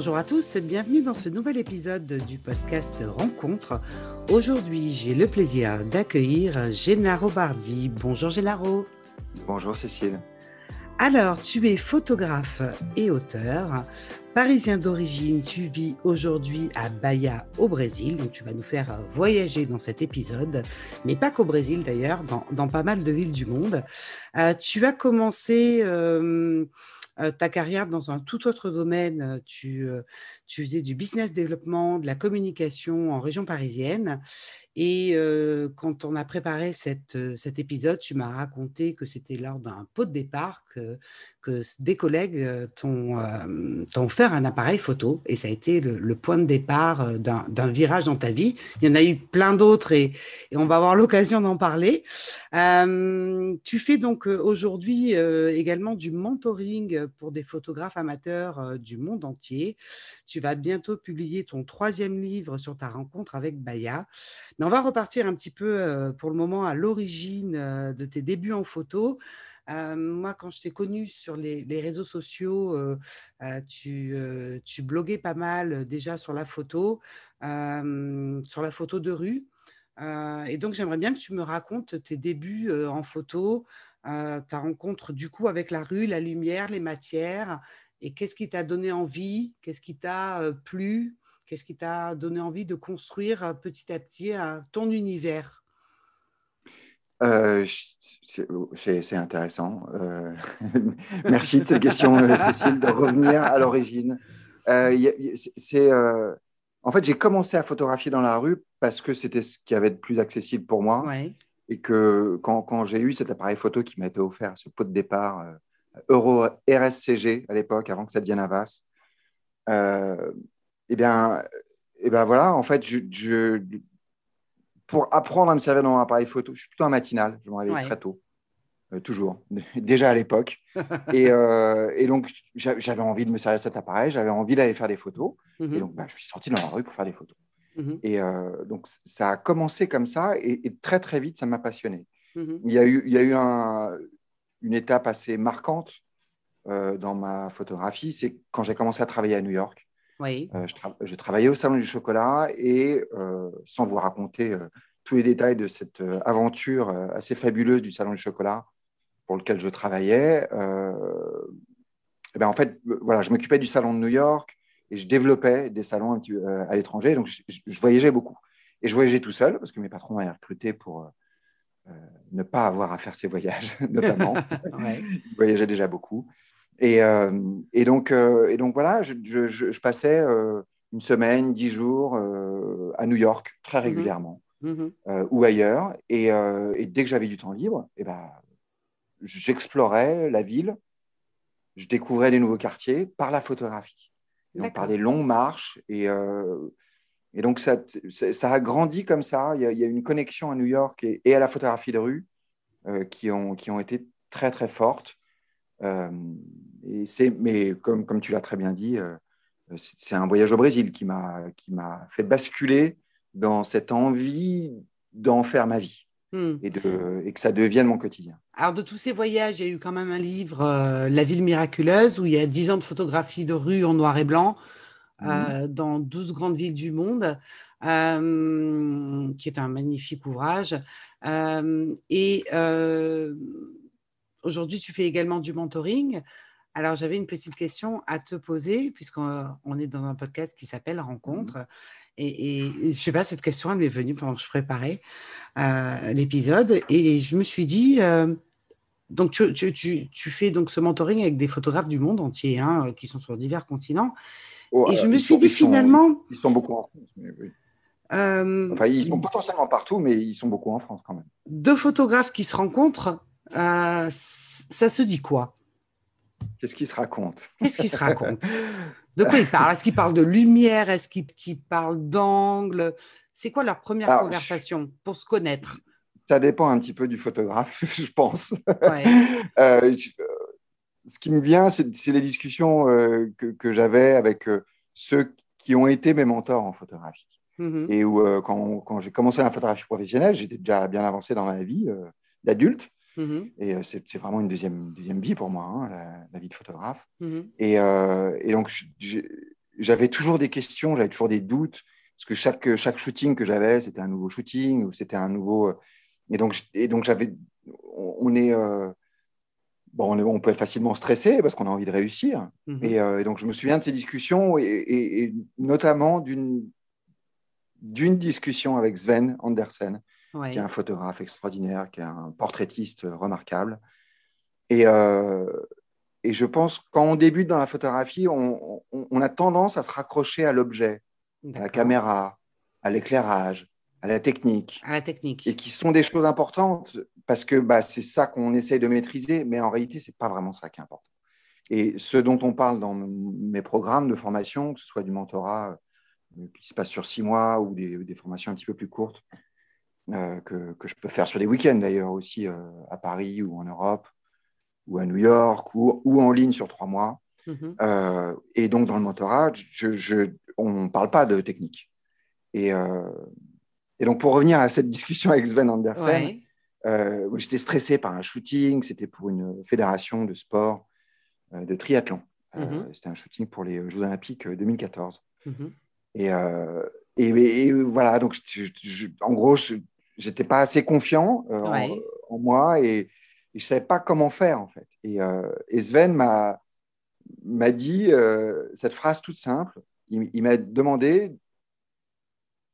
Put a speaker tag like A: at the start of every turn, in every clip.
A: Bonjour à tous, bienvenue dans ce nouvel épisode du podcast Rencontre. Aujourd'hui, j'ai le plaisir d'accueillir Gennaro Bardi. Bonjour Gennaro.
B: Bonjour Cécile.
A: Alors, tu es photographe et auteur. Parisien d'origine, tu vis aujourd'hui à Bahia au Brésil, donc tu vas nous faire voyager dans cet épisode, mais pas qu'au Brésil d'ailleurs, dans, pas mal de villes du monde. Euh, tu as commencé euh, ta carrière dans un tout autre domaine, tu, faisais du business développement, de la communication en région parisienne, et quand on a préparé cet épisode, tu m'as raconté que c'était lors d'un pot de départ que, que des collègues t'ont offert un appareil photo et ça a été le, point de départ d'un virage dans ta vie. Il y en a eu plein d'autres et, on va avoir l'occasion d'en parler. tu fais donc aujourd'hui également du mentoring pour des photographes amateurs du monde entier. Tu vas bientôt publier ton troisième livre sur ta rencontre avec Baya. Mais on va repartir un petit peu pour le moment à l'origine de tes débuts en photo. Moi, quand je t'ai connu sur les, réseaux sociaux, tu, tu, bloguais pas mal déjà sur la photo, sur la photo de rue. et donc, j'aimerais bien que tu me racontes tes débuts en photo, ta rencontre du coup avec la rue, la lumière, les matières, et qu'est-ce qui t'a donné envie, qu'est-ce qui t'a plu, qu'est-ce qui t'a donné envie de construire petit à petit ton univers?
B: Euh, c'est intéressant. Euh, merci de cette question, euh, Cécile, de revenir à l'origine. c'est, en fait, j'ai commencé à photographier dans la rue parce que c'était ce qui avait de plus accessible pour moi. Et que quand, quand j'ai eu cet appareil photo qui m'a été offert, ce pot de départ Euro RSCG à l'époque, avant que ça devienne Avas. Et eh bien, et eh bien voilà, en fait, je, pour apprendre à me servir dans mon appareil photo, je suis plutôt un matinal, je me réveille très tôt, euh, toujours, déjà à l'époque. et, euh, et, donc, j'avais envie de me servir cet appareil, j'avais envie d'aller faire des photos. Mhm. Et donc, bah, je suis sorti dans la rue pour faire des photos. Mhm. Et donc, ça a commencé comme ça, et, très, très vite, ça m'a passionné. Mhm. Il, y a eu, il y a eu un, une étape assez marquante euh, dans ma photographie, c'est quand j'ai commencé à travailler à New York.
A: Oui.
B: Euh, je, travaillais au Salon du Chocolat et euh, sans vous raconter tous les détails de cette aventure assez fabuleuse du Salon du Chocolat pour lequel je travaillais, eh ben en fait, voilà, je m'occupais du Salon de New York et je développais des salons à l'étranger, donc je, je, voyageais beaucoup. Et je voyageais tout seul parce que mes patrons m'avaient recruté pour euh, ne pas avoir à faire ces voyages, notamment. ouais. Je voyageais déjà beaucoup. Et, euh, et, donc, euh, et donc, voilà, je, je, passais une semaine, dix jours à New York très mhm. régulièrement. Mhm. ou ailleurs. Et, et dès que j'avais du temps libre, eh ben, j'explorais la ville, je découvrais des nouveaux quartiers par la photographie, donc par des longues marches. Et, et donc, ça, ça, a grandi comme ça. Il y, a, une connexion à New York et, à la photographie de rue euh, qui, ont, qui ont été très, très fortes. Euh, et mais comme, comme tu l'as très bien dit, euh, c'est un voyage au Brésil qui m'a fait basculer dans cette envie d'en faire ma vie hmm. et, de, et que ça devienne mon quotidien.
A: Alors, de tous ces voyages, il y a eu quand même un livre, La ville miraculeuse, où il y a 10 ans de photographie de rue en noir et blanc. Euh, dans 12 grandes villes du monde, euh, qui est un magnifique ouvrage. Euh, et aujourd'hui, tu fais également du mentoring. Alors, j'avais une petite question à te poser, puisqu'on est dans un podcast qui s'appelle Rencontre. Mmh. Et, et, je ne sais pas, cette question, elle m'est venue pendant que je préparais l'épisode. Et je me suis dit, donc tu, tu, tu, tu, fais donc ce mentoring avec des photographes du monde entier, hein, qui sont sur divers continents.
B: Oh, et je me suis dit finalement. ils sont beaucoup en France. Mais oui. Euh, enfin, ils sont potentiellement partout, mais ils sont beaucoup en France quand même.
A: Deux photographes qui se rencontrent, euh, ça se dit quoi?
B: Qu'est-ce qu'ils se racontent
A: Qu'est-ce qu'ils se racontent De quoi ils parlent Est-ce qu'ils parlent de lumière? Est-ce qu'ils parlent d'angle? C'est quoi leur première conversation pour se connaître?
B: Ça dépend un petit peu du photographe, je pense. Ouais. euh, ce qui me vient, c'est les discussions euh, que, j'avais avec euh, ceux qui ont été mes mentors en photographie. Mm-hmm. Et où, euh, quand, j'ai commencé la photographie professionnelle, j'étais déjà bien avancé dans ma vie d'adulte. Mm-hmm. Et c'est vraiment une deuxième, deuxième vie pour moi, hein, la, vie de photographe. Mm-hmm. et, donc, j'avais toujours des questions, j'avais toujours des doutes, parce que chaque, chaque shooting que j'avais, c'était un nouveau shooting, ou c'était un nouveau. Et donc, et donc j'avais. On est. Bon, on, peut être facilement stressé parce qu'on a envie de réussir. Mhm. Et, donc, je me souviens de ces discussions et, notamment d'une d'une discussion avec Sven Andersen, qui est un photographe extraordinaire, qui est un portraitiste remarquable. Et, et je pense quand on débute dans la photographie, on, a tendance à se raccrocher à l'objet, à la caméra, à l'éclairage, à la technique.
A: À la technique.
B: Et qui sont des choses importantes parce que bah, c'est ça qu'on essaye de maîtriser, mais en réalité, ce n'est pas vraiment ça qui est important. Et ce dont on parle dans mes programmes de formation, que ce soit du mentorat euh, qui se passe sur six mois ou des, formations un petit peu plus courtes, euh, que, que, je peux faire sur des week-ends d'ailleurs aussi euh, à Paris ou en Europe, ou à New York ou, ou en ligne sur trois mois. Mhm. Euh, et donc, dans le mentorat, je, on ne parle pas de technique. Et, euh, et, donc, pour revenir à cette discussion avec Sven Andersen, euh, j'étais stressé par un shooting. C'était pour une fédération de sport de triathlon. Mhm. C'était un shooting pour les Jeux Olympiques 2014. Mhm. Et, et, voilà, donc, en gros, je n'étais pas assez confiant en, en, moi. Et, et je ne savais pas comment faire, en fait. Et, euh, Sven m'a, m'a dit euh, cette phrase toute simple. Il, m'a demandé,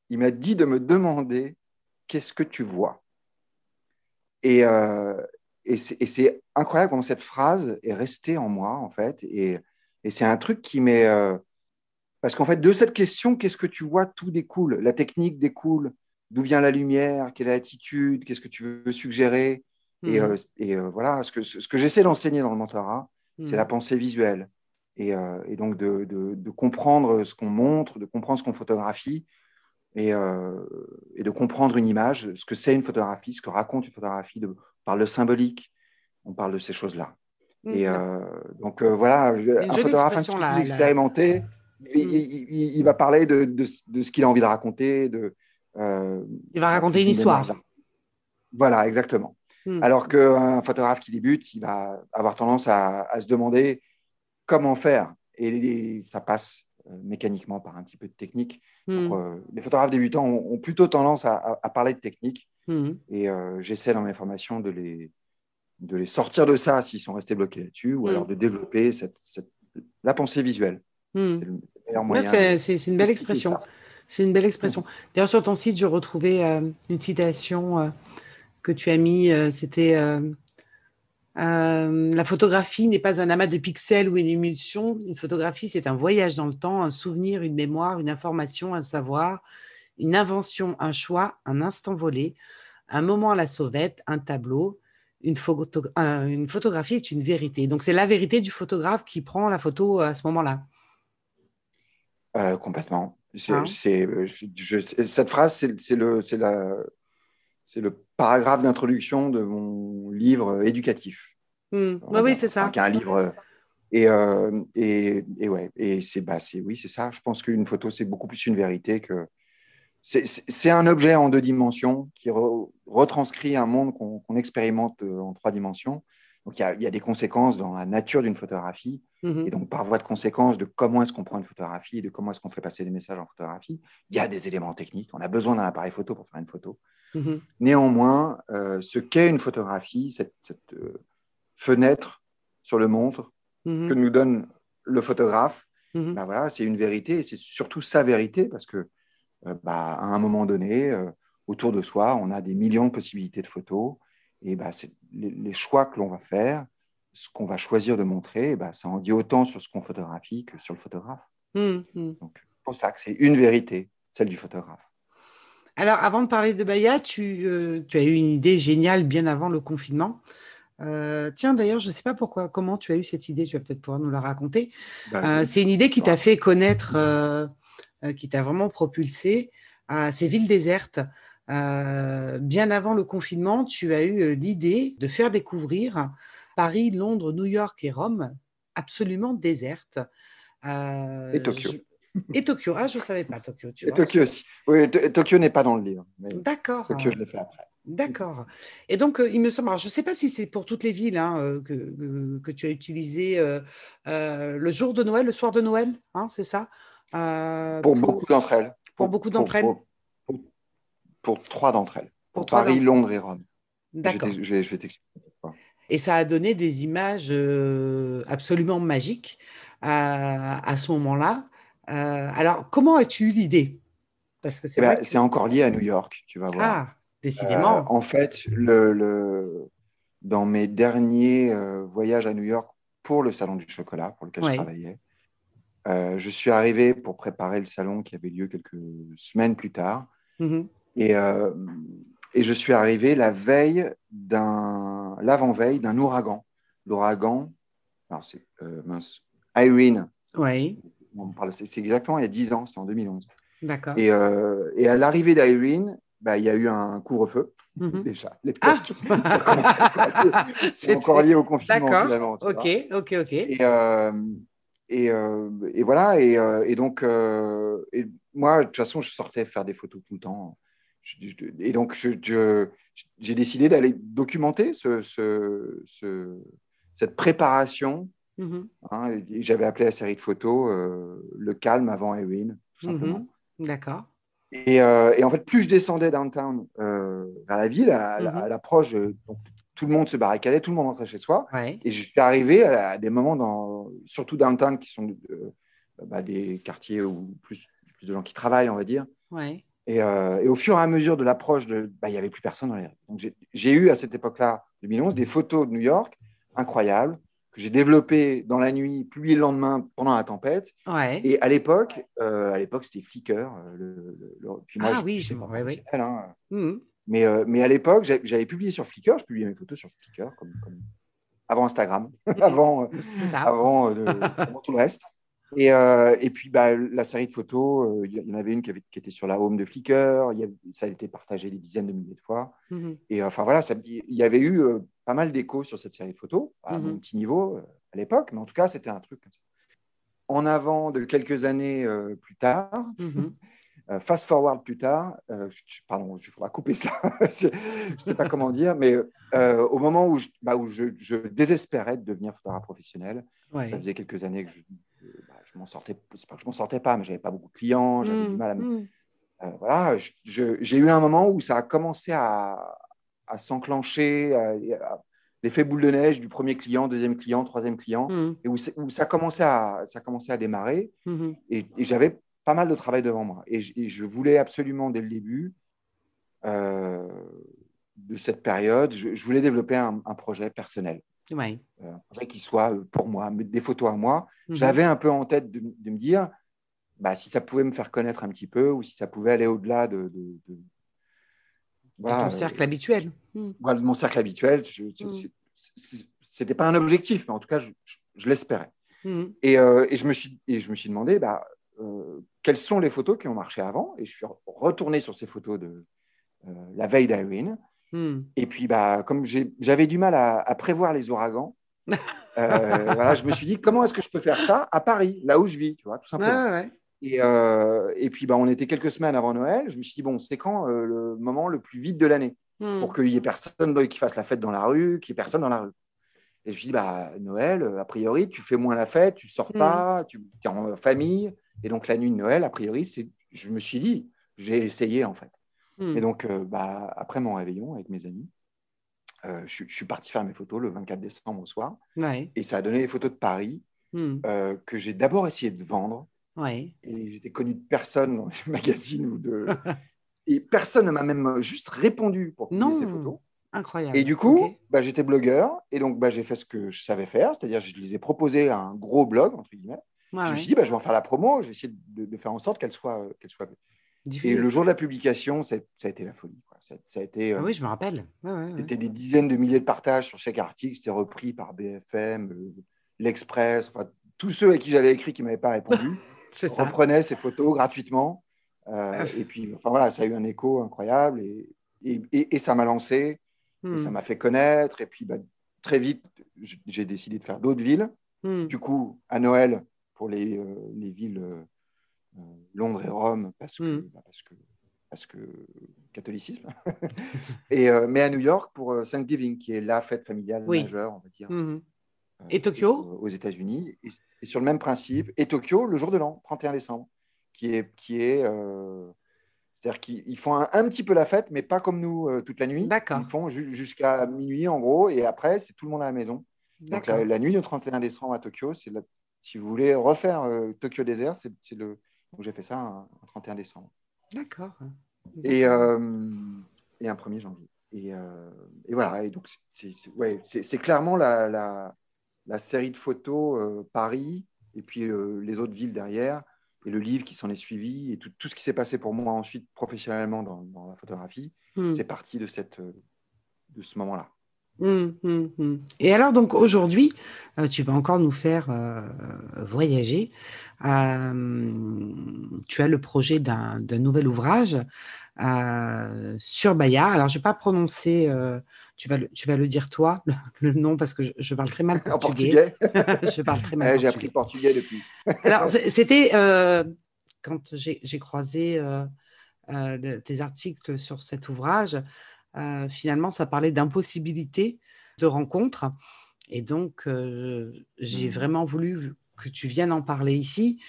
B: il m'a dit de me demander qu'est-ce que tu vois? Et, euh, et, c'est, incroyable comment cette phrase est restée en moi, en fait. Et, et c'est un truc qui m'est. Euh, parce qu'en fait, de cette question, qu'est-ce que tu vois, tout découle. La technique découle. D'où vient la lumière? Quelle est l'attitude? Qu'est-ce que tu veux suggérer? Et, mmh. euh, euh, voilà, ce que, ce que j'essaie d'enseigner dans le mentorat, c'est mmh. la pensée visuelle. Et, euh, et donc de, de, comprendre ce qu'on montre, de comprendre ce qu'on photographie et, et, de comprendre une image, ce que c'est une photographie, ce que raconte une photographie. De, on parle de symbolique, on parle de ces choses-là. Mmh. Et donc voilà, un photographe un petit peu plus expérimenté, il, va parler de, de, ce qu'il a envie de raconter. De,
A: il va raconter une histoire.
B: Voilà, exactement. Hmm. Alors qu'un photographe qui débute, il va avoir tendance à, se demander comment faire. Et, ça passe euh, mécaniquement par un petit peu de technique. Hmm. Euh, les photographes débutants ont, plutôt tendance à, parler de technique. Hmm. Et euh, j'essaie dans mes formations de les, de les sortir de ça s'ils sont restés bloqués là-dessus, ou alors de développer cette, la pensée visuelle.
A: C'est C'est une belle expression. C'est une belle expression. D'ailleurs, sur ton site, je retrouvais une citation que tu as mis, euh, c'était euh, euh, la photographie n'est pas un amas de pixels ou une émulsion. Une photographie, c'est un voyage dans le temps, un souvenir, une mémoire, une information, un savoir, une invention, un choix, un instant volé, un moment à la sauvette, un tableau. Une, photo, une photographie est une vérité. Donc, c'est la vérité du photographe qui prend la photo à ce moment-là.
B: Complètement. Hein cette phrase, c'est c'est le paragraphe d'introduction de mon livre éducatif.
A: Hmm. oui, c'est ça.
B: un livre. Et, euh, et, et, ouais, et c'est bah, oui, c'est ça. Je pense qu'une photo, c'est beaucoup plus une vérité que. C'est un objet en deux dimensions qui retranscrit un monde qu'on expérimente euh, en trois dimensions. Donc, il y, a, il y a, des conséquences dans la nature d'une photographie, mm-hmm. et donc par voie de conséquence de comment est-ce qu'on prend une photographie, de comment est-ce qu'on fait passer des messages en photographie. Il y a des éléments techniques. On a besoin d'un appareil photo pour faire une photo. Mhm. Néanmoins, euh, ce qu'est une photographie, cette, euh, fenêtre sur le montre mhm. que nous donne le photographe, mhm. bah voilà, c'est une vérité et c'est surtout sa vérité parce que euh, bah, à un moment donné, autour de soi, on a des millions de possibilités de photos et bah, les, les, choix que l'on va faire, ce qu'on va choisir de montrer, bah, ça en dit autant sur ce qu'on photographie que sur le photographe. Donc, c'est pour ça que c'est une vérité, celle du photographe.
A: Alors, avant de parler de Baya, euh, tu, as eu une idée géniale bien avant le confinement. Euh, tiens, d'ailleurs, je ne sais pas pourquoi, comment tu as eu cette idée, tu vas peut-être pouvoir nous la raconter. Bah, euh, c'est une idée qui t'a fait connaître, qui t'a vraiment propulsé à ces villes désertes. Bien avant le confinement, tu as eu l'idée de faire découvrir Paris, Londres, New York et Rome absolument désertes.
B: et Tokyo.
A: Et Tokyo. Ah, je ne savais pas Tokyo.
B: et Tokyo aussi. Oui, Tokyo n'est pas dans le livre.
A: D'accord.
B: Tokyo, je l'ai fait après.
A: D'accord. Et donc, euh, il me semble, je ne sais pas si c'est pour toutes les villes hein, euh, que, que, tu as utilisé euh, le jour de Noël, le soir de Noël, hein, c'est ça
B: pour, beaucoup d'entre elles.
A: Pour, beaucoup d'entre elles
B: pour, trois d'entre elles. Pour, Paris, Londres et Rome.
A: D'accord.
B: Je, vais, t'expliquer.
A: Et ça a donné des images absolument magiques à, ce moment-là. alors, comment as-tu eu l'idée?
B: Parce que c'est eh ben, encore lié à New York, tu vas voir.
A: Ah, décidément.
B: en fait, le, le, dans mes derniers voyages à New York pour le Salon du Chocolat, pour lequel je travaillais, euh, je suis arrivé pour préparer le salon qui avait lieu quelques semaines plus tard. Mm-hmm. Et, euh, et, je suis arrivé la veille d'un, l'avant-veille d'un ouragan. L'ouragan, alors c'est euh, mince, Irene.
A: Oui.
B: c'est, exactement il y a 10 ans, c'était en 2011.
A: D'accord.
B: Et, et à l'arrivée d'Irene, bah, il y a eu un couvre-feu. Mm-hmm. Déjà,
A: ah
B: c'est encore, lié au confinement.
A: D'accord. Ok, ok, ok.
B: Et, et, euh, et, voilà, et, euh, et donc, euh, et moi, de toute façon, je sortais faire des photos tout le temps. Et donc, j'ai décidé d'aller documenter ce, ce, cette préparation. Mm-hmm. Hein, J'avais appelé la série de photos Le calme avant Erin, tout simplement.
A: Mm-hmm. D'accord.
B: Et, et, en fait, plus je descendais downtown vers la ville, à, mm-hmm. à l'approche tout le monde se barricadait, tout le monde rentrait chez soi. Et je suis arrivé à, des moments, dans, surtout downtown, qui sont euh, bah, des quartiers où plus, plus de gens qui travaillent, on va dire. Et, euh, et, au fur et à mesure de l'approche, bah, il n'y avait plus personne dans les rues. Donc j'ai eu à cette époque-là, 2011, des photos de New York incroyables que j'ai développées dans la nuit, publiées le lendemain pendant la tempête. Et à l'époque, euh, à l'époque, c'était Flickr. Le,
A: puis moi, ah oui, je, me rappelle.
B: Hein. Mmh. Mais, euh, mais à l'époque, j'avais publié sur Flickr, je publiais mes photos sur Flickr, comme, avant Instagram, avant, avant, avant, tout le reste. Et, et puis, bah, la série de photos, il y en avait une qui, avait, qui, était sur la home de Flickr, ça a été partagé des dizaines de milliers de fois. Mmh et enfin, voilà, il y avait eu pas mal d'échos sur cette série de photos, à mmh un petit niveau à l'époque, mais en tout cas, c'était un truc comme ça. En avant de quelques années plus tard, euh, fast forward plus tard, euh, pardon, il faudra couper ça, je ne sais pas comment dire, mais euh, au moment où, je, bah, où je, désespérais de devenir photographe professionnel, ça faisait quelques années que je, bah, je m'en sortais, c'est pas que je m'en sortais pas, mais j'avais pas beaucoup de clients, j'avais du mmh, mal à mmh. voilà, j'ai eu un moment où ça a commencé à, à s'enclencher, l'effet boule de neige du premier client, deuxième client, troisième client, mmh. et où, où, ça, commençait à, ça commençait à démarrer. Et, et j'avais pas mal de travail devant moi. Et je, voulais absolument, dès le début euh, de cette période, je, voulais développer un, projet personnel.
A: Ouais.
B: Euh, qui soit euh, pour moi, des photos à moi. Mhm. J'avais un peu en tête de, me dire bah, si ça pouvait me faire connaître un petit peu ou si ça pouvait aller au-delà de, de, de
A: ton cercle habituel.
B: Mhm. Voilà, de mon cercle habituel. Mhm. Ce n'était pas un objectif, mais en tout cas, je, l'espérais. Et, et, je me suis, et je me suis demandé, bah, euh, quelles sont les photos qui ont marché avant? Et je suis retourné sur ces photos de euh, la veille d'Irene. Hmm. Et puis, bah, comme j'avais du mal à, prévoir les ouragans, euh, voilà, je me suis dit, comment est-ce que je peux faire ça à Paris, là où je vis, tu vois, tout simplement. Et, et, puis, bah, on était quelques semaines avant Noël. Je me suis dit, bon, c'est quand le moment le plus vite de l'année hmm. pour qu'il n'y ait personne qui fasse la fête dans la rue, qu'il n'y ait personne dans la rue. Et je me suis dit, bah, Noël, a priori, tu fais moins la fête, tu sors hmm. pas, tu es en famille. Et donc, la nuit de Noël, a priori, je me suis dit, j'ai essayé en fait. Hmm. Et donc, euh, bah, après mon réveillon avec mes amis, euh, je, suis parti faire mes photos le 24 décembre au soir. Et ça a donné les photos de Paris hmm. euh, que j'ai d'abord essayé de vendre.
A: Ouais.
B: Et j'étais connu de personne dans les magazines ou de. et personne ne m'a même juste répondu pour publier ces photos.
A: Incroyable.
B: Et du coup, bah, j'étais blogueur et donc bah, j'ai fait ce que je savais faire, c'est-à-dire je les ai proposé un gros blog, entre guillemets je me suis dit, bah, je vais en faire la promo, je vais essayer de, faire en sorte qu'elle soit, qu'elle soit. Et le jour de la publication, ça, a été la folie. Ça, a été,
A: ah oui, je me rappelle.
B: C'était des dizaines de milliers de partages sur chaque article. C'était repris par BFM, euh, l'Express, enfin, tous ceux à qui j'avais écrit qui ne m'avaient pas répondu reprenaient ces photos gratuitement. Euh, ah. et puis, enfin, voilà, ça a eu un écho incroyable et, et, et, ça m'a lancé, et ça hmm. m'a fait connaître. Et puis, bah, très vite, j'ai décidé de faire d'autres villes. Hmm. Du coup, à Noël, pour les, euh, les villes euh, euh, Londres et Rome parce que, mm. bah, parce que, parce que catholicisme. et, mais à New York pour Thanksgiving, qui est la fête familiale majeure, on va dire.
A: Mm-hmm. Et Tokyo?
B: Aux États-Unis. Et, sur le même principe. Et Tokyo, le jour de l'an, 31 décembre. qui est, qui est c'est-à-dire qu'ils font un, petit peu la fête, mais pas comme nous toute la nuit.
A: D'accord.
B: Ils font jusqu'à minuit en gros, et après c'est tout le monde à la maison. Donc la, nuit du 31 décembre à Tokyo, c'est si vous voulez refaire Tokyo désert, c'est le donc j'ai fait ça le 31 décembre.
A: D'accord.
B: Et, euh, et un 1er janvier. Et, euh, et, voilà, et donc c'est ouais, clairement la, la, la, série de photos euh, Paris et puis les autres villes derrière et le livre qui s'en est suivi et tout, tout ce qui s'est passé pour moi ensuite professionnellement dans, dans la photographie, hmm. c'est parti de, cette, de ce moment-là.
A: Hum, hum, hum. Et alors, donc aujourd'hui, euh, tu vas encore nous faire euh, voyager. Euh, tu as le projet d'un nouvel ouvrage sur Baya. Alors, je ne vais pas prononcer, tu, vas le, tu vas le dire toi, le, nom, parce que je, parle très mal portugais.
B: portugais. je parle très mal J'ai appris portugais depuis.
A: alors, c'était quand j'ai croisé tes articles sur cet ouvrage. Euh, finalement, ça parlait d'impossibilité de rencontre. Et donc, euh, j'ai mmh. vraiment voulu que tu viennes en parler ici.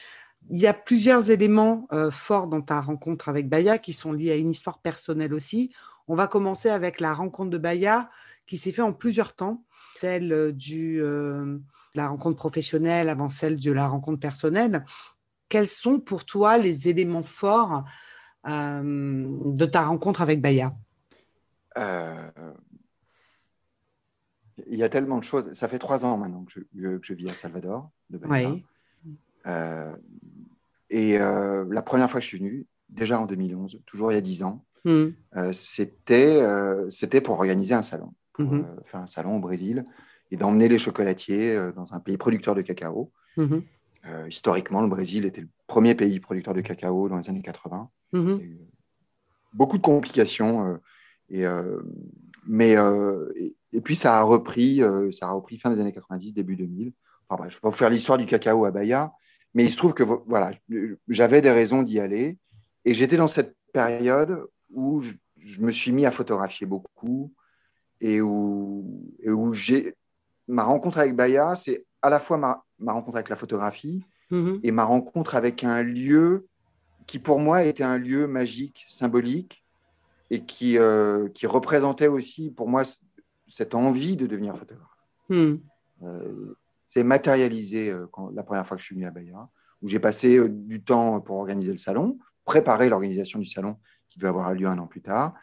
A: Il y a plusieurs éléments euh, forts dans ta rencontre avec Baya qui sont liés à une histoire personnelle aussi. On va commencer avec la rencontre de Baya qui s'est faite en plusieurs temps, celle de la rencontre professionnelle avant celle de la rencontre personnelle. Quels sont pour toi les éléments forts de ta rencontre avec Baya?
B: Euh, il y a tellement de choses. Ça fait trois ans maintenant que je, vis à Salvador, de euh, et euh, la première fois que je suis venu, déjà en 2011, toujours il y a dix ans, hmm. c'était c'était pour organiser un salon, pour hmm. faire un salon au Brésil et d'emmener les chocolatiers dans un pays producteur de cacao. Hmm. historiquement, le Brésil était le premier pays producteur de cacao dans les années 80. beaucoup de complications et, euh, mais, euh, et, puis, ça a, repris, euh, ça a repris fin des années 90, début 2000. Enfin, bref, je ne vais pas vous faire l'histoire du cacao à Bahia, mais il se trouve que voilà, j'avais des raisons d'y aller. Et j'étais dans cette période où je, me suis mis à photographier beaucoup et où, et où j'ai ma rencontre avec Bahia, c'est à la fois ma, ma, rencontre avec la photographie mm-hmm. et ma rencontre avec un lieu qui pour moi était un lieu magique, symbolique, et qui, euh, qui représentait aussi pour moi cette envie de devenir photographe. Hmm. Euh, c'est matérialisé euh, quand, la première fois que je suis venu à Bahia, où j'ai passé du temps pour organiser le salon, préparer l'organisation du salon qui devait avoir lieu un an plus tard,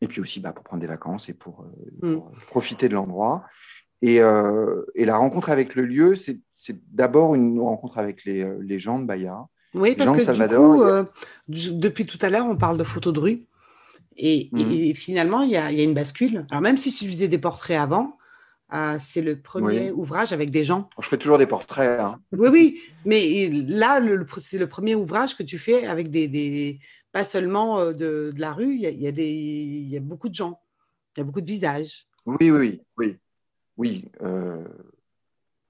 B: et puis aussi bah, pour prendre des vacances et pour, hmm. profiter de l'endroit. Et, et, la rencontre avec le lieu, c'est d'abord une rencontre avec les, les, gens de Bahia.
A: Oui, parce que Salvador, du coup, depuis tout à l'heure, on parle de photos de rue. Et, mmh. finalement, il y, a, une bascule. Alors, même si je faisais des portraits avant, euh, c'est le premier ouvrage avec des gens.
B: Je fais toujours des portraits. Hein.
A: Oui, oui. Mais là, c'est le premier ouvrage que tu fais avec des. pas seulement euh, de, la rue, il y, a, des, il y a beaucoup de gens. Il y a beaucoup de visages.
B: Oui, oui, oui. Oui, euh,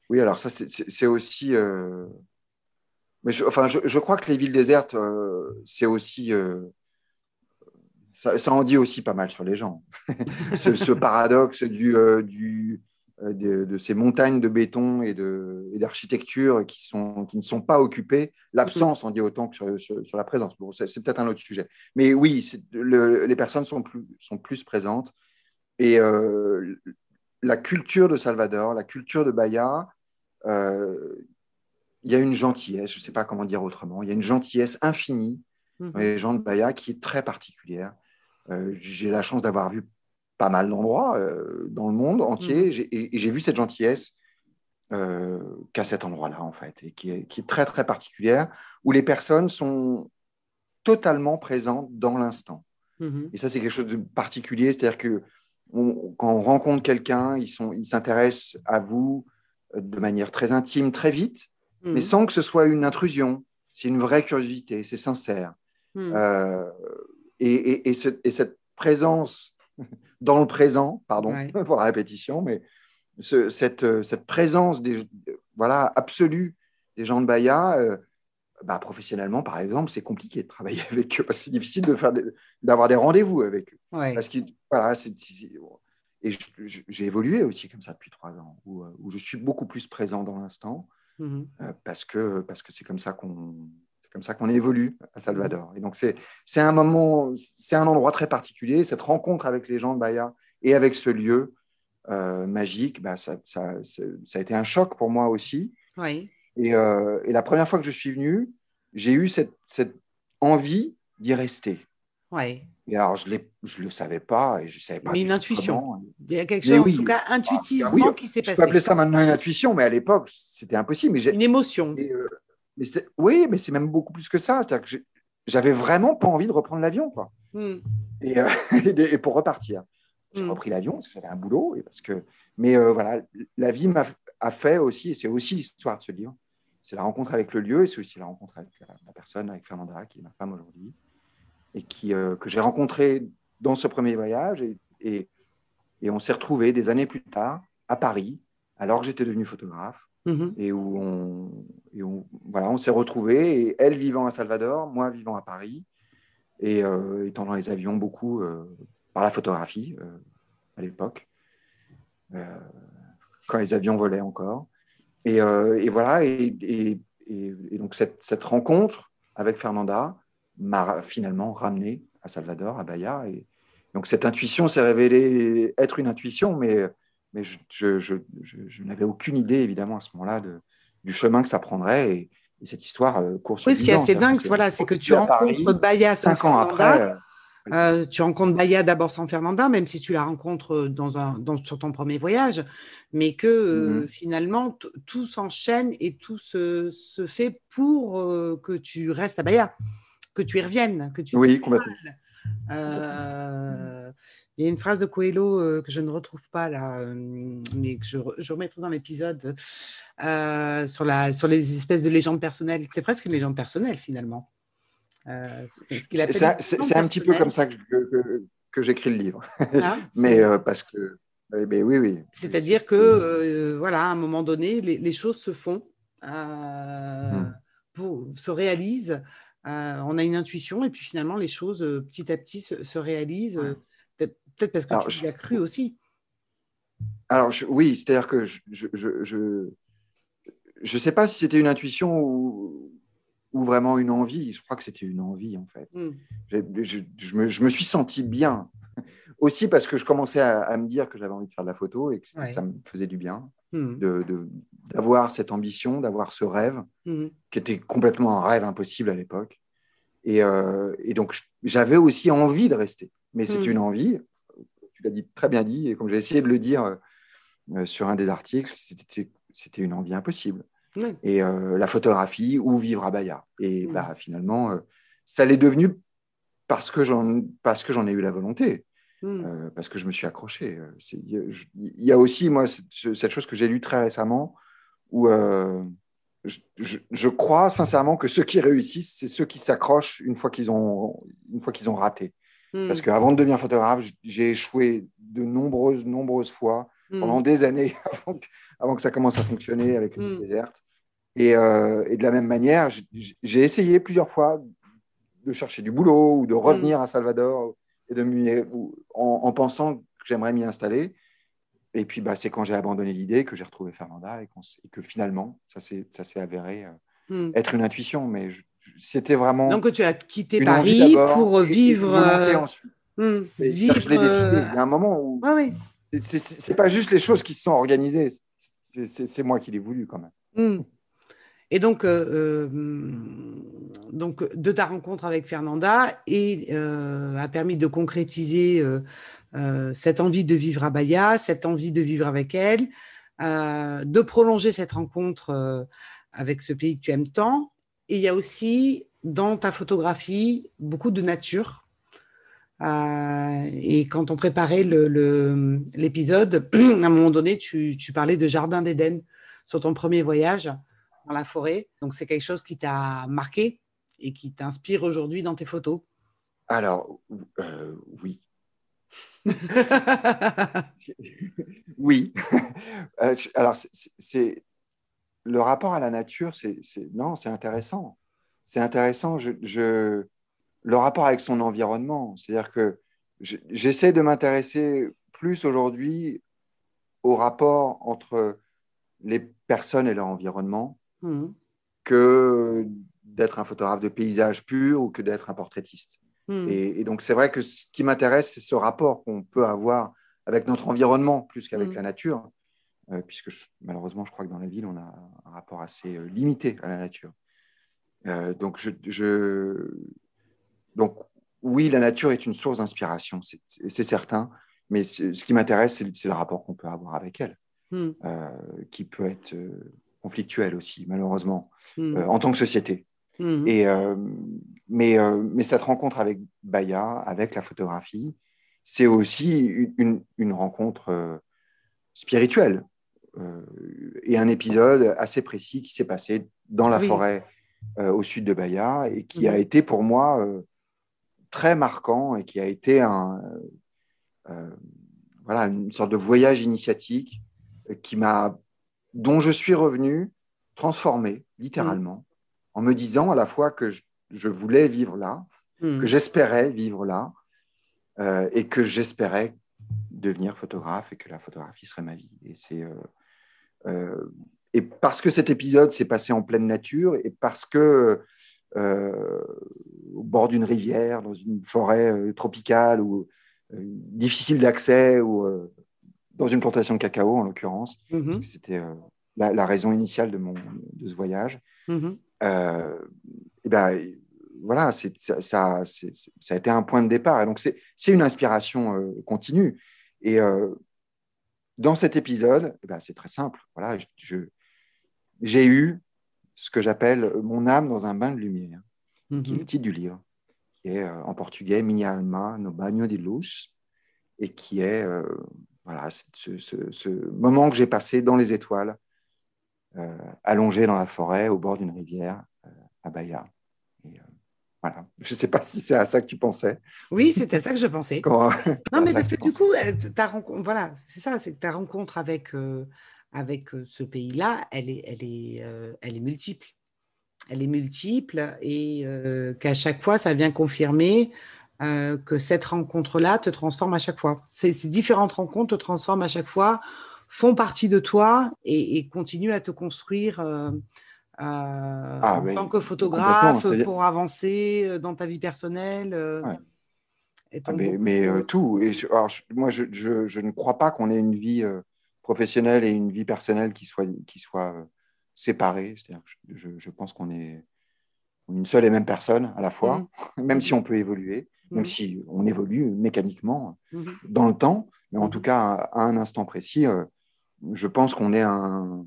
B: oui alors ça, c'est aussi. Mais je, enfin, je, je, crois que les villes désertes, c'est aussi ça, en dit aussi pas mal sur les gens. ce, paradoxe du, euh, du, euh, de, ces montagnes de béton et d'architecture qui, sont, qui ne sont pas occupées, l'absence en dit autant que sur, sur, la présence. Bon, c'est peut-être un autre sujet. Mais oui, les personnes sont plus, sont plus présentes. Et euh, la culture de Salvador, la culture de Bahia, il y a une gentillesse, je ne sais pas comment dire autrement, il y a une gentillesse infinie mmh. dans les gens de Bahia qui est très particulière. Euh, j'ai la chance d'avoir vu pas mal d'endroits euh, dans le monde entier mmh. et, j'ai vu cette gentillesse euh, qu'à cet endroit-là, en fait, et qui est, qui est, très, très particulière, où les personnes sont totalement présentes dans l'instant. Mmh et ça, c'est quelque chose de particulier, c'est-à-dire que quand on rencontre quelqu'un, ils s'intéressent ils à vous de manière très intime, très vite, mais mmh. sans que ce soit une intrusion. C'est une vraie curiosité, c'est sincère. Euh, et, cette présence dans le présent, pardon pour la répétition, mais cette, cette, présence des, voilà, absolue des gens de Bahia, euh, bah, professionnellement, par exemple, c'est compliqué de travailler avec eux. C'est difficile de faire d'avoir des rendez-vous avec eux. Parce que, voilà, et j'ai évolué aussi comme ça depuis trois ans, où, où je suis beaucoup plus présent dans l'instant, mmh euh, parce que parce que c'est comme ça qu'on C'est comme ça qu'on évolue à Salvador. Et donc, c'est un moment, c'est un endroit très particulier. Cette rencontre avec les gens de Bahia et avec ce lieu euh, magique, bah, ça, ça, ça, a été un choc pour moi aussi.
A: Oui.
B: Et, euh, et, la première fois que je suis venu, j'ai eu cette, cette envie d'y rester.
A: Oui.
B: Et alors, je ne le savais pas et je savais pas.
A: Mais une intuition. Il y a quelque chose, en tout cas, intuitivement, ah, oui, qui s'est passé.
B: Je peux appeler ça maintenant une intuition, mais à l'époque, c'était impossible. Mais
A: une émotion.
B: Euh, mais oui, mais c'est même beaucoup plus que ça. C'est-à-dire que j'avais vraiment pas envie de reprendre l'avion, quoi.
A: Hmm.
B: Et, et, pour repartir. J'ai hmm. repris l'avion parce que j'avais un boulot. Et parce que... Mais euh, voilà, la vie m'a a fait aussi, et c'est aussi l'histoire de ce livre, c'est la rencontre avec le lieu et c'est aussi la rencontre avec la personne, avec Fernanda, qui est ma femme aujourd'hui, et qui, euh, que j'ai rencontré dans ce premier voyage. Et, et, et on s'est retrouvés des années plus tard à Paris, alors que j'étais devenu photographe,
A: mm-hmm.
B: et où on, voilà, on s'est retrouvés, et elle vivant à Salvador, moi vivant à Paris, et euh, étant dans les avions beaucoup par la photographie euh, à l'époque, euh, quand les avions volaient encore. Et, euh, voilà, et, donc cette, cette, rencontre avec Fernanda m'a finalement ramené à Salvador, à Bahia. Et donc cette intuition s'est révélée être une intuition, mais, mais je, je, je, je n'avais aucune idée, évidemment, à ce moment-là, du chemin que ça prendrait. Et, cette histoire euh, court
A: Oui, ce qui est assez dingue, voilà, c'est que tu rencontres Bahia cinq ans après. Euh, tu rencontres Baya d'abord sans Fernanda, même si tu la rencontres euh, dans un, dans, sur ton premier voyage, mais que euh, mm-hmm. finalement tout s'enchaîne et tout se, se fait pour que tu restes à Baya, que tu y reviennes, que tu
B: Oui, complètement.
A: Il y a une phrase de Coelho que je ne retrouve pas là, mais que je, je remettrai dans l'épisode sur, la, sur les espèces de légendes personnelles. C'est presque une légende personnelle finalement.
B: Euh, c'est un petit peu comme ça que, que, j'écris le livre. Ah, mais euh, parce que. Mais oui, oui.
A: C'est-à-dire que, euh, voilà, à un moment donné, les, choses se font, hmm. pour, se réalisent. on a une intuition et puis finalement, les choses, petit à petit, se, réalisent. Peut-être parce que tu l'as cru aussi.
B: Alors, oui, c'est-à-dire que je ne je, je, sais pas si c'était une intuition ou, ou vraiment une envie. Je crois que c'était une envie, en fait.
A: Hmm.
B: Je, me, suis senti bien. Aussi parce que je commençais à, me dire que j'avais envie de faire de la photo et que ça me faisait du bien hmm. d'avoir cette ambition, d'avoir ce rêve,
A: hmm.
B: qui était complètement un rêve impossible à l'époque. Et, euh, donc, j'avais aussi envie de rester. Mais c'est une envie, tu l'as dit, très bien dit, et comme j'ai essayé de le dire euh, sur un des articles, c'était une envie impossible et euh, la photographie ou vivre à Bahia. Et bah, finalement, euh, ça l'est devenu parce que j'en ai eu la volonté, euh, parce que je me suis accroché. Il y a aussi, moi, cette, chose que j'ai lue très récemment, où je, crois sincèrement que ceux qui réussissent, c'est ceux qui s'accrochent une fois qu'ils ont, une fois qu'ils ont raté. Parce qu'avant de devenir photographe, j'ai échoué de nombreuses, nombreuses fois pendant des années avant que, avant que ça commence à fonctionner avec les mmh. désertes. Et, euh, et, de la même manière, j'ai essayé plusieurs fois de chercher du boulot ou de revenir mm. à Salvador et de en, en, pensant que j'aimerais m'y installer. Et puis, bah, c'est quand j'ai abandonné l'idée que j'ai retrouvé Fernanda et, que finalement, ça s'est avéré euh, être une intuition. Mais c'était vraiment.
A: Donc, tu as quitté Paris pour vivre.
B: Et, ensuite. Mm. vivre... Je l'ai décidé. Il y a un moment où.
A: Ah, oui
B: c'est pas juste les choses qui se sont organisées, c'est moi qui l'ai voulu quand même.
A: Hmm. Et donc, euh, euh, donc, de ta rencontre avec Fernanda et euh, a permis de concrétiser cette envie de vivre à Bahia, cette envie de vivre avec elle, de prolonger cette rencontre avec ce pays que tu aimes tant. Et il y a aussi dans ta photographie beaucoup de nature. Euh, et quand on préparait l'épisode, à un moment donné, tu, parlais de Jardin d'Éden sur ton premier voyage dans la forêt. Donc, c'est quelque chose qui t'a marqué et qui t'inspire aujourd'hui dans tes photos.
B: Alors, euh, oui. oui. Euh, alors, c'est le rapport à la nature, c'est non, c'est intéressant. C'est intéressant. je, le rapport avec son environnement. C'est-à-dire que j'essaie de m'intéresser plus aujourd'hui au rapport entre les personnes et leur environnement
A: mmh.
B: que d'être un photographe de paysage pur ou que d'être un portraitiste.
A: Hmm.
B: Et, et donc, c'est vrai que ce qui m'intéresse, c'est ce rapport qu'on peut avoir avec notre environnement plus qu'avec
A: Mm.
B: la nature, puisque je- malheureusement, je crois que dans la ville, on a un rapport assez euh, limité à la nature. Euh, donc, je, je- donc, oui, la nature est une source d'inspiration, c'est- certain, mais ce qui m'intéresse, c'est le- rapport qu'on peut avoir avec elle,
A: Hmm.
B: euh, qui peut être euh, conflictuel aussi, malheureusement,
A: Hmm.
B: euh, en tant que société.
A: Hmm.
B: Et, euh, mais, euh, mais cette rencontre avec Baya, avec la photographie, c'est aussi une, rencontre euh, spirituelle euh, et un épisode assez précis qui s'est passé dans la
A: Oui.
B: forêt euh, au sud de Baya et qui a
A: Mhm.
B: été pour moi euh, très marquant et qui a été un, euh, voilà, une sorte de voyage initiatique euh, qui m'a, dont je suis revenu transformé littéralement en me disant à la fois que je, je voulais vivre là, que j'espérais vivre là euh, et que j'espérais devenir photographe et que la photographie serait ma vie. Et c'est euh, euh, et parce que cet épisode s'est passé en pleine nature et parce que euh, au bord d'une rivière, dans une forêt euh, tropicale ou euh, difficile d'accès ou euh, dans une plantation de cacao en l'occurrence,
A: Mhm.
B: c'était euh, la, la raison initiale de mon de ce voyage
A: Mhm.
B: euh, et ben, voilà, c'est, ça, ça, c'est- ça a été un point de départ. Et donc, c'est, c'est une inspiration euh, continue. Et euh, dans cet épisode, eh ben, c'est très simple. Voilà, j'ai eu ce que j'appelle mon âme dans un bain de lumière, qui est le
A: Mhm.
B: titre du livre, qui est euh, en portugais Minha alma no banho de luz, et qui est euh, voilà, ce, ce- ce moment que j'ai passé dans les étoiles, euh, allongé dans la forêt, au bord d'une rivière, à Bahia. Euh, voilà. Je ne sais pas si c'est à ça que tu pensais.
A: Oui, c'était à ça que je pensais.
B: Quand...
A: Non, mais parce
B: que
A: du coup, euh, ta rencontre, voilà, c'est ça, c'est que ta rencontre avec, euh, avec euh, ce pays-là, elle est, elle, est, euh, elle est multiple. Elle est multiple et euh, qu'à chaque fois, ça vient confirmer euh, que cette rencontre-là te transforme à chaque fois. Ces, ces différentes rencontres te transforment à chaque fois, font partie de toi et, et continuent à te construire euh, euh, en tant que photographe pour avancer euh, dans ta vie personnelle.
B: Ouais.
A: et
B: Ah,
A: ton
B: mais tout. Et je- alors, je- moi, je, ne crois pas qu'on ait une vie euh, professionnelle et une vie personnelle qui soient qui soit, séparées. C'est-à-dire que je, pense qu'on est une seule et même personne à la fois, même si on peut évoluer, même
A: Mhm.
B: si on évolue mécaniquement
A: Mhm.
B: dans le temps, mais en tout cas, à, à un instant précis, euh, je pense qu'on est un,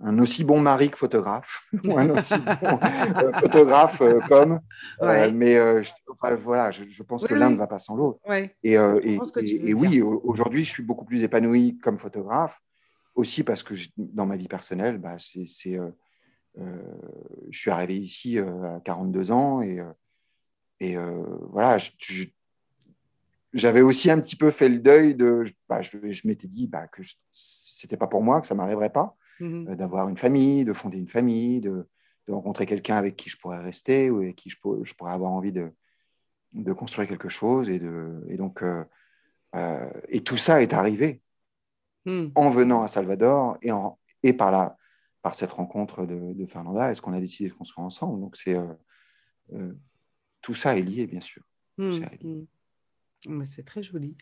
B: un aussi bon mari que photographe, ou un aussi bon euh, photographe euh, comme, euh, mais euh, je, enfin, voilà, je, je pense
A: Oui,
B: que l'un
A: oui.
B: ne va pas sans l'autre.
A: Ouais.
B: Et, et, et- oui, aujourd'hui, je suis beaucoup plus épanoui comme photographe, aussi parce que je- dans ma vie personnelle, bah, c'est, je suis arrivé ici à 42 ans et, et voilà, j'avais aussi un petit peu fait le deuil de. bah, je je m'étais dit bah, que c'était pas pour moi, que ça m'arriverait pas
A: Mhm.
B: euh, d'avoir une famille, de fonder une famille, de, de rencontrer quelqu'un avec qui je pourrais rester ou avec qui je, pour- je pourrais avoir envie de, de construire quelque chose. Et, de, et donc, euh, euh, et tout ça est arrivé
A: Mhm.
B: en venant à Salvador et, en, et par, la, par cette rencontre de, de Fernanda et ce qu'on a décidé de construire ensemble? Donc, c'est, euh, tout ça est lié, bien sûr.
A: Mhm.
B: C'est
A: très joli.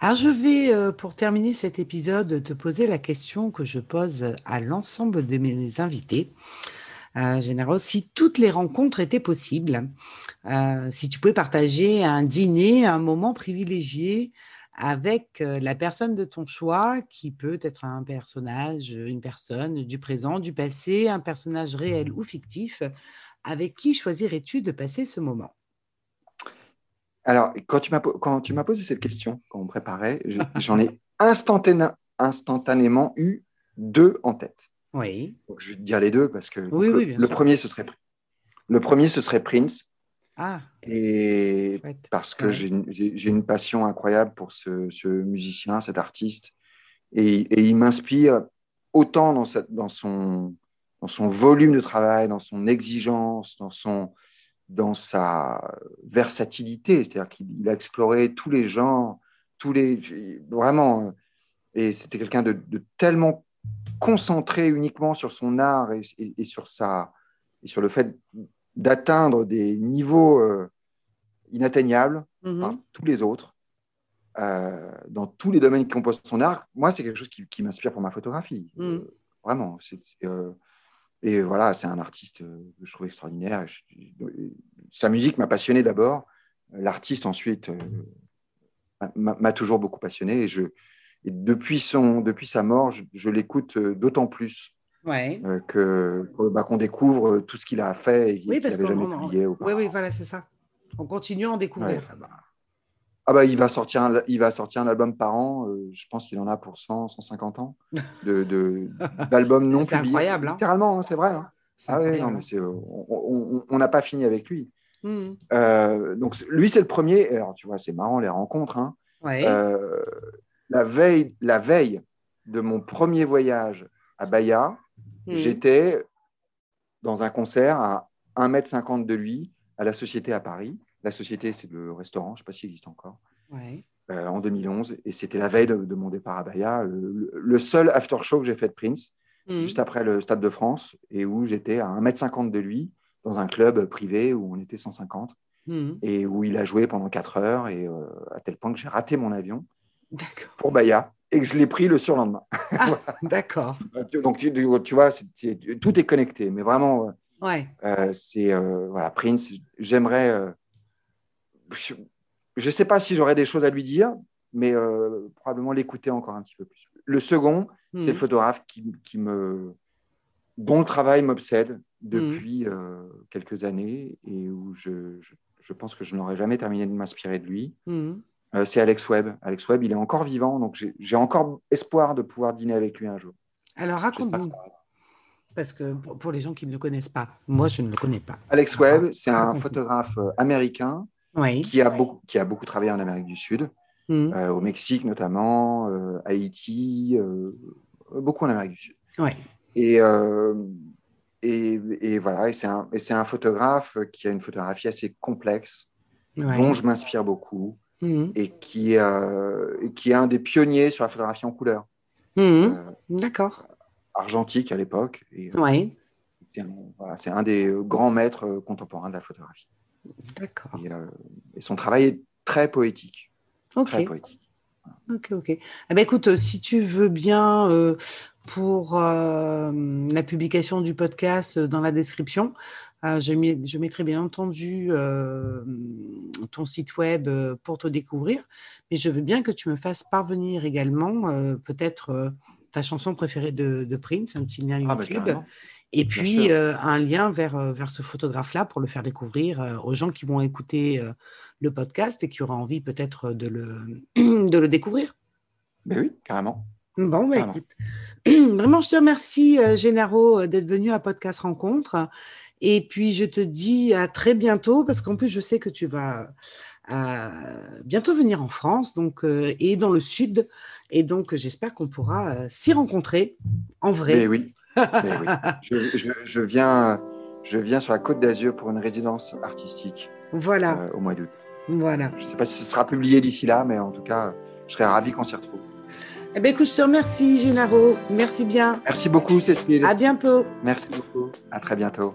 A: Alors, je vais, euh, pour terminer cet épisode, te poser la question que je pose à l'ensemble de mes invités. Euh, Généraux, si toutes les rencontres étaient possibles, euh, si tu pouvais partager un dîner, un moment privilégié avec euh, la personne de ton choix, qui peut être un personnage, une personne du présent, du passé, un personnage réel ou fictif, avec qui choisirais-tu de passer ce moment?
B: Alors, quand tu m'as, po- quand tu m'as posé cette question, quand on préparait, je- j'en ai instantané- instantanément eu deux en tête.
A: Oui.
B: Donc, je vais te dire les deux parce que
A: Oui,
B: donc,
A: oui,
B: le,
A: sûr.
B: premier, ce serait, le premier, ce serait Prince.
A: Ah,
B: Et
A: chouette.
B: parce que
A: Ouais.
B: j'ai une- j'ai j'ai une passion incroyable pour ce, ce musicien, cet artiste. Et, et il m'inspire autant dans, sa- dans, son, dans son volume de travail, dans son exigence, dans, son, dans sa versatilité. C'est-à-dire qu'il il a exploré tous les genres, tous les, vraiment. Et c'était quelqu'un de, de tellement concentré uniquement sur son art et, et- et sur, sa, et sur le fait d'atteindre des niveaux euh, inatteignables
A: Mhm.
B: par tous les autres, euh, dans tous les domaines qui composent son art, moi, c'est quelque chose qui, qui m'inspire pour ma photographie.
A: Mhm.
B: Euh, vraiment. c'est- euh, et voilà, c'est un artiste euh, que je trouve extraordinaire. Je- sa musique m'a passionné d'abord. L'artiste, ensuite, euh, m'a toujours beaucoup passionné. Et, je, et depuis, son, depuis sa mort, je, je l'écoute euh, d'autant plus
A: Ouais.
B: euh, que bah, qu'on découvre tout ce qu'il a fait et qu'il
A: Oui,
B: qu'il
A: parce
B: n'avait jamais publié.
A: Oui, oui, voilà, c'est ça. On continue à en découvrir.
B: Ouais, bah, ah bah, il va sortir un, il va sortir un album par an. euh, je pense qu'il en a pour 100, 150 ans de, de- d'albums non
A: C'est
B: publiés.
A: incroyable, hein.
B: Littéralement, hein, c'est vrai. hein.
A: C'est
B: Ah ouais, non, mais c'est, on- n'a pas fini avec lui.
A: Mhm.
B: Euh, donc c'est- lui, c'est le premier. Alors tu vois, c'est marrant les rencontres. hein.
A: Ouais.
B: Euh, la veille, la veille de mon premier voyage à Bahia,
A: Mhm.
B: j'étais dans un concert à 1m50 de lui à la Société à Paris. La Société, c'est le restaurant, je ne sais pas s'il existe encore,
A: Ouais.
B: euh, en 2011. Et c'était la veille de, de mon départ à Bahia, le, le seul after show que j'ai fait de Prince,
A: Mhm.
B: juste après le Stade de France, et où j'étais à 1m50 de lui, dans un club privé où on était 150,
A: Mhm.
B: et où il a joué pendant 4 heures, et euh, à tel point que j'ai raté mon avion pour Bahia, et que je l'ai pris le surlendemain.
A: D'accord.
B: Donc tu, tu vois, tout est connecté, mais vraiment... euh,
A: Ouais.
B: Euh, c'est euh, voilà Prince. J'aimerais. euh, je ne sais pas si j'aurais des choses à lui dire, mais euh, probablement l'écouter encore un petit peu plus. Le second, c'est le photographe qui, qui me dont le travail m'obsède depuis
A: Mhm.
B: euh, quelques années et où je, je, je pense que je n'aurais jamais terminé de m'inspirer de lui.
A: Mhm.
B: Euh, c'est Alex Webb. Alex Webb, il est encore vivant, donc j'ai encore espoir de pouvoir dîner avec lui un jour.
A: Alors raconte-nous, parce que pour les gens qui ne le connaissent pas, moi je ne le connais pas.
B: Alex Webb, c'est un photographe américain
A: Oui.
B: qui a beaucoup, qui a beaucoup travaillé en Amérique du Sud,
A: Mhm.
B: euh, au Mexique notamment, euh, Haïti, euh, beaucoup en Amérique du Sud. Et, et, et voilà, et c'est un, un photographe qui a une photographie assez complexe,
A: Ouais.
B: dont je m'inspire beaucoup,
A: Mhm.
B: et qui, qui est un des pionniers sur la photographie en couleur, euh,
A: D'accord.
B: argentique à l'époque.
A: Ouais.
B: c'est un, voilà, c'est un des grands maîtres contemporains de la photographie.
A: D'accord.
B: Et, euh, et son travail est très poétique. Très poétique.
A: Ok, ok. Eh ben, écoute, euh, si tu veux bien, euh, pour euh, la publication du podcast dans la description, je, mettrai bien entendu ton site web pour te découvrir. Mais je veux bien que tu me fasses parvenir également peut-être ta chanson préférée de, de Prince, un petit lien
B: Ah, bah.
A: Et
B: Bien
A: puis euh, un lien vers, euh, vers ce photographe-là pour le faire découvrir euh, aux gens qui vont écouter le podcast et qui auront envie peut-être de le, de le découvrir.
B: Ben oui, carrément.
A: Bon, bah, écoute. Vraiment, je te remercie, Génaro, d'être venu à Podcast Rencontre. Et puis, je te dis à très bientôt, parce qu'en plus, je sais que tu vas euh, bientôt venir en France donc, euh, et dans le Sud. Et donc, j'espère qu'on pourra euh, s'y rencontrer en vrai.
B: Mais oui, mais oui. Je, je- je viens, je viens sur la Côte d'Azur pour une résidence artistique
A: Voilà,
B: euh, au mois d'août.
A: voilà.
B: Je ne sais pas si ce sera publié d'ici là, mais en tout cas, je serais ravi qu'on s'y retrouve.
A: Eh bien, écoute, je te remercie, Génaro. Merci bien.
B: Merci beaucoup, Cécile.
A: À bientôt.
B: Merci beaucoup. À très bientôt.